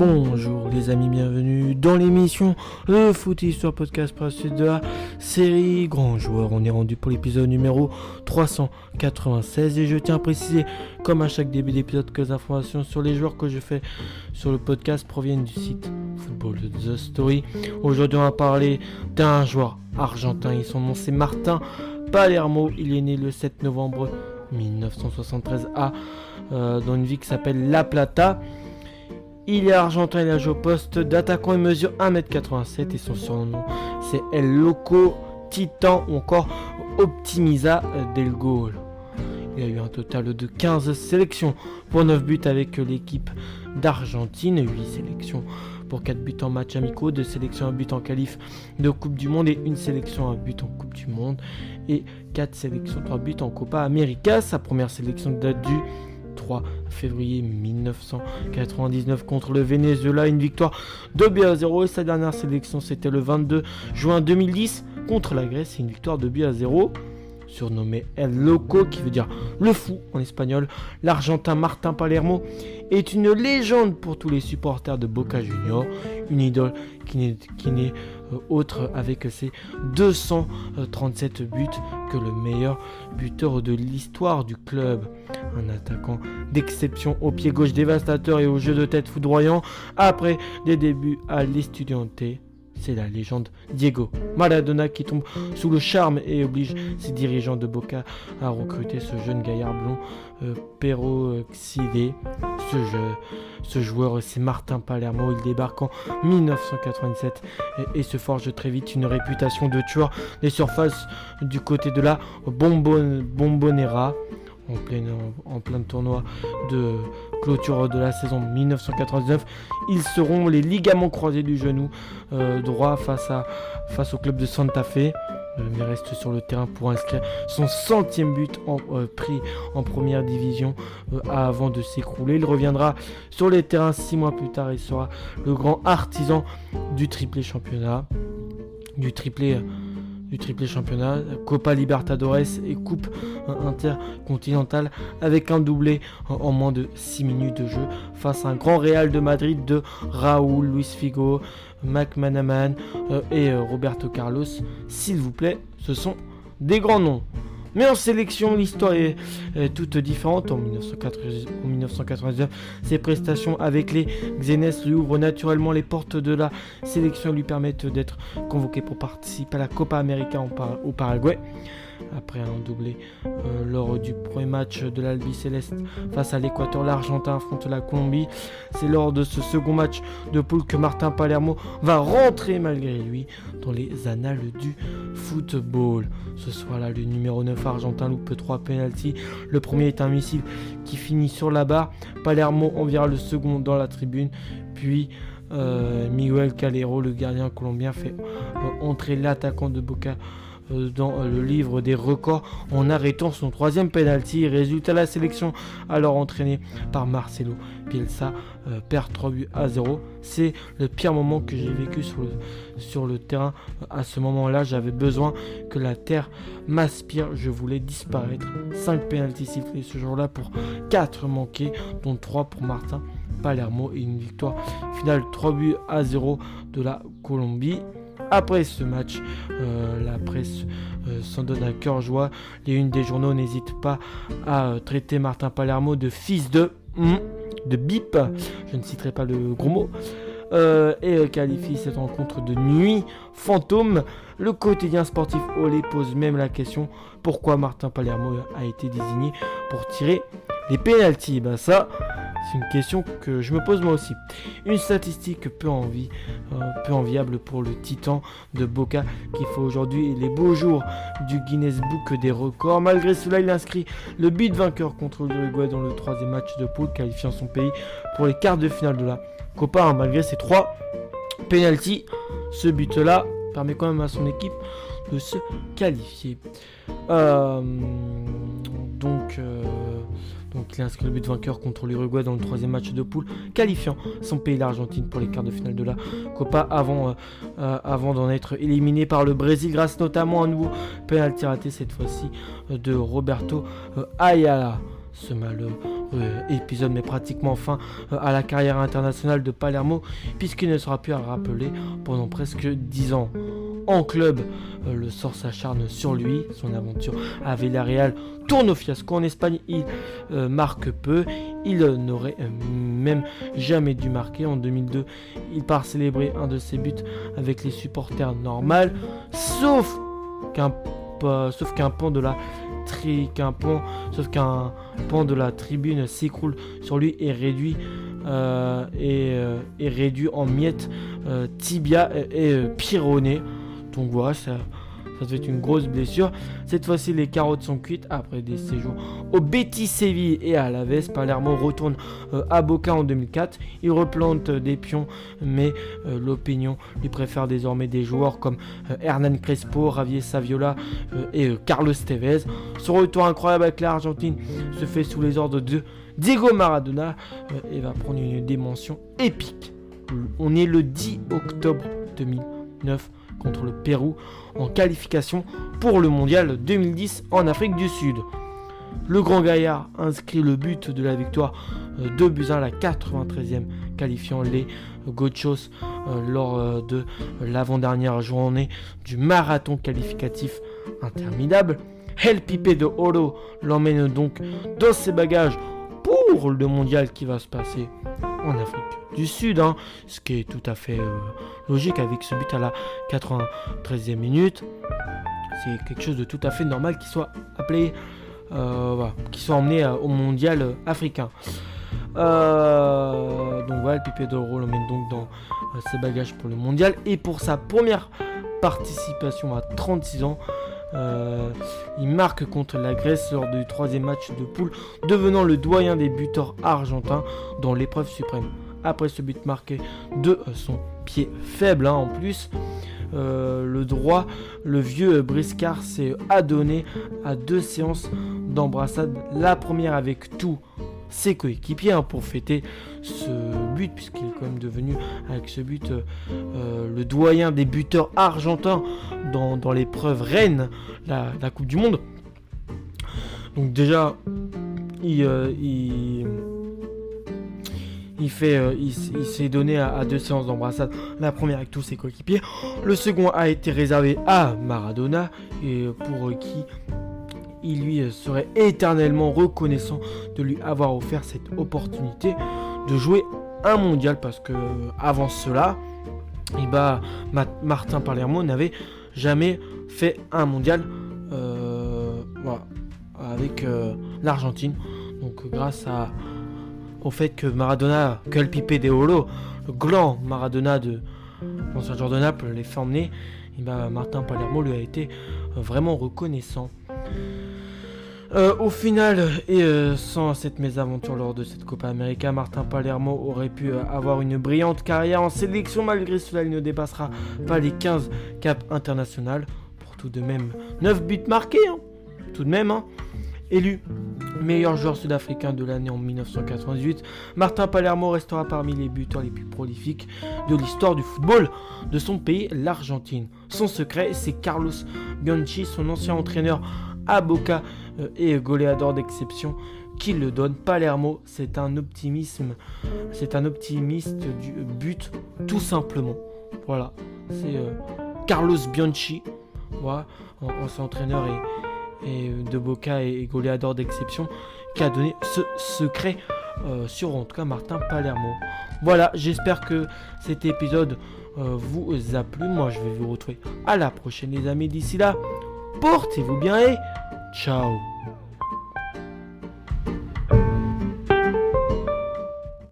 Bonjour les amis, bienvenue dans l'émission Le Foot Histoire Podcast suite de la série Grand Joueur. On est rendu pour l'épisode numéro 396 et je tiens à préciser, comme à chaque début d'épisode, que les informations sur les joueurs que je fais sur le podcast proviennent du site Football The Story. Aujourd'hui, on va parler d'un joueur argentin et son nom c'est Martin Palermo. Il est né le 7 novembre 1973 à, euh, dans une ville qui s'appelle La Plata. Il est argentin, il a joué au poste d'attaquant, il mesure 1m87 et son surnom c'est El Loco Titan ou encore Optimisa del Gol. Il a eu un total de 15 sélections pour 9 buts avec l'équipe d'Argentine, 8 sélections pour 4 buts en match amicaux, 2 sélections à but en qualif de Coupe du Monde et 1 sélection à but en Coupe du Monde et 4 sélections, 3 buts en Copa América. Sa première sélection date du 3 février 1999 contre le Venezuela, une victoire de b à 0 et sa dernière sélection c'était le 22 juin 2010 contre la Grèce, une victoire de b à 0 surnommé El Loco, qui veut dire le fou en espagnol, l'Argentin Martin Palermo est une légende pour tous les supporters de Boca Juniors, une idole qui n'est euh, autre avec ses 237 buts que le meilleur buteur de l'histoire du club. Un attaquant d'exception au pied gauche dévastateur et au jeu de tête foudroyant. Après des débuts à l'Estudiante c'est la légende Diego Maradona qui tombe sous le charme et oblige ses dirigeants de Boca à recruter ce jeune gaillard blond euh, peroxydé. Ce, joueur, c'est Martin Palermo. Il débarque en 1987 et, se forge très vite une réputation de tueur des surfaces du côté de la Bombon, Bombonera en, plein tournoi de clôture de la saison 1999. Ils seront les ligaments croisés du genou euh, droit face, au club de Santa Fe. Euh, mais reste sur le terrain pour inscrire son centième but en, euh, pris en première division avant de s'écrouler. Il reviendra sur les terrains six mois plus tard et sera le grand artisan du triplé championnat, du triplé du triplé championnat, Copa Libertadores et Coupe intercontinentale avec un doublé en moins de 6 minutes de jeu face à un grand Real de Madrid de Raúl, Luis Figo, Mac Manaman euh, et euh, Roberto Carlos. S'il vous plaît, ce sont des grands noms. Mais en sélection, l'histoire est, toute différente. En 1999, ses prestations avec les Xenes lui ouvrent naturellement les portes de la sélection et lui permettent d'être convoqué pour participer à la Copa América au Paraguay après un doublé euh, lors du premier match de l'Albi Céleste face à l'Équateur. L'Argentin affronte la Colombie. C'est lors de ce second match de poule que Martin Palermo va rentrer malgré lui dans les annales du football. Ce soir-là, le numéro 9 argentin loupe 3 penalties. Le premier est un missile qui finit sur la barre. Palermo envers le second dans la tribune. Puis euh, Miguel Calero, le gardien colombien, fait entrer l'attaquant de Boca dans le livre des records en arrêtant son troisième penalty. Résultat, la sélection alors entraînée par Marcelo Bielsa euh, perd 3 buts à 0. C'est le pire moment que j'ai vécu sur le, terrain. À ce moment-là, j'avais besoin que la terre m'aspire. Je voulais disparaître. 5 penalties sifflés ce jour-là pour 4 manqués, dont 3 pour Martin Palermo et une victoire finale 3 buts à 0 de la Colombie. Après ce match, euh, la presse euh, s'en donne à cœur joie. Les unes des journaux n'hésitent pas à euh, traiter Martin Palermo de fils de hmm, de bip. Je ne citerai pas le gros mot. et qualifie cette rencontre de nuit fantôme. Le quotidien sportif Olé pose même la question pourquoi Martin Palermo a été désigné pour tirer les pénalties. Ben ça, c'est une question que je me pose moi aussi. Une statistique euh, peu enviable pour le titan de Boca qui fait aujourd'hui les beaux jours du Guinness Book des records. Malgré cela, il inscrit le but vainqueur contre l'Uruguay dans le troisième match de poule, qualifiant son pays pour les quarts de finale de la Copa. Malgré ses trois penalties, ce but-là permet quand même à son équipe de se qualifier. Euh, donc, euh, il inscrit le but vainqueur contre l'Uruguay dans le troisième match de poule, qualifiant son pays l'Argentine pour les quarts de finale de la Copa avant, euh, avant d'en être éliminé par le Brésil grâce notamment à un nouveau penalty raté cette fois-ci de Roberto Ayala. ce malheureux épisode met pratiquement fin à la carrière internationale de Palermo puisqu'il ne sera plus à rappeler pendant presque 10 ans. En club, le sort s'acharne sur lui. Son aventure à Villarreal tourne au fiasco. En Espagne, il marque peu. Il n'aurait même jamais dû marquer. En 2002, il part célébrer un de ses buts avec les supporters normaux, sauf qu'un sauf qu'un de la tri qu'un sauf qu'un de la tribune s'écroule sur lui et réduit euh, et, euh, réduit en miettes euh, tibia et, et donc voilà ça ça fait une grosse blessure. Cette fois-ci, les carottes sont cuites après des séjours au Betis Séville et à la Veste. Palermo retourne euh, à Boca en 2004. Il replante des pions, mais euh, l'opinion lui préfère désormais des joueurs comme euh, Hernan Crespo, Javier Saviola et Carlos Tevez. Son retour incroyable avec l'Argentine se fait sous les ordres de Diego Maradona et va prendre une dimension épique. On est le 10 octobre 2009 contre le Pérou en qualification pour le mondial 2010 en Afrique du Sud. Le grand gaillard inscrit le but de la victoire 2 buts à la 93e, qualifiant les Gochos euh, lors euh, de l'avant-dernière journée du marathon qualificatif interminable. El de Oro l'emmène donc dans ses bagages pour le mondial qui va se passer en Afrique du Sud, hein, ce qui est tout à fait euh, logique avec ce but à la 93e minute. C'est quelque chose de tout à fait normal qu'il soit appelé, euh, qu'il soit emmené euh, au mondial africain. donc voilà, le Pipe d'Oro l'emmène donc dans ses bagages pour le mondial et pour sa première participation à 36 ans. Il marque contre la Grèce lors du troisième match de poule, devenant le doyen des buteurs argentins dans l'épreuve suprême après ce but marqué de son pied faible hein, en plus. Euh, le droit, le vieux Briscard s'est adonné à deux séances d'embrassade. La première avec tous ses coéquipiers hein, pour fêter ce puisqu'il est quand même devenu, avec ce but, euh, le doyen des buteurs argentins dans, l'épreuve reine, la, Coupe du Monde. Donc déjà, il euh, il, fait, euh, il, s'est donné à, deux séances d'embrassade. La première avec tous ses coéquipiers. Le second a été réservé à Maradona, et pour qui il lui serait éternellement reconnaissant de lui avoir offert cette opportunité de jouer un mondial parce que avant cela, eh ben, Martin Palermo n'avait jamais fait un mondial euh, avec euh, l'Argentine. Donc grâce au fait que Maradona, que le Pipe de Olo, le grand Maradona de l'ancien joueur de Naples, les fait emmener, et ben Martin Palermo lui a été euh, vraiment reconnaissant. Euh, au final, et euh, sans cette mésaventure lors de cette Copa América, Martin Palermo aurait pu avoir une brillante carrière en sélection. Malgré cela, il ne dépassera pas les 15 caps internationaux. Pour tout de même, 9 buts marqués. Hein. Tout de même, hein. Élu meilleur joueur sud-africain de l'année en 1998, Martin Palermo restera parmi les buteurs les plus prolifiques de l'histoire du football de son pays, l'Argentine. Son secret, c'est Carlos Bianchi, son ancien entraîneur à Boca euh, et goléador d'exception, qui le donne. Palermo, c'est un optimisme, c'est un optimiste du but, tout simplement. Voilà, c'est euh, Carlos Bianchi, voilà, ancien entraîneur et et de Boca et, goléador d'exception qui a donné ce secret euh, sur en tout cas Martin Palermo. Voilà, j'espère que cet épisode euh, vous a plu. Moi, je vais vous retrouver à la prochaine, les amis. D'ici là, portez-vous bien et ciao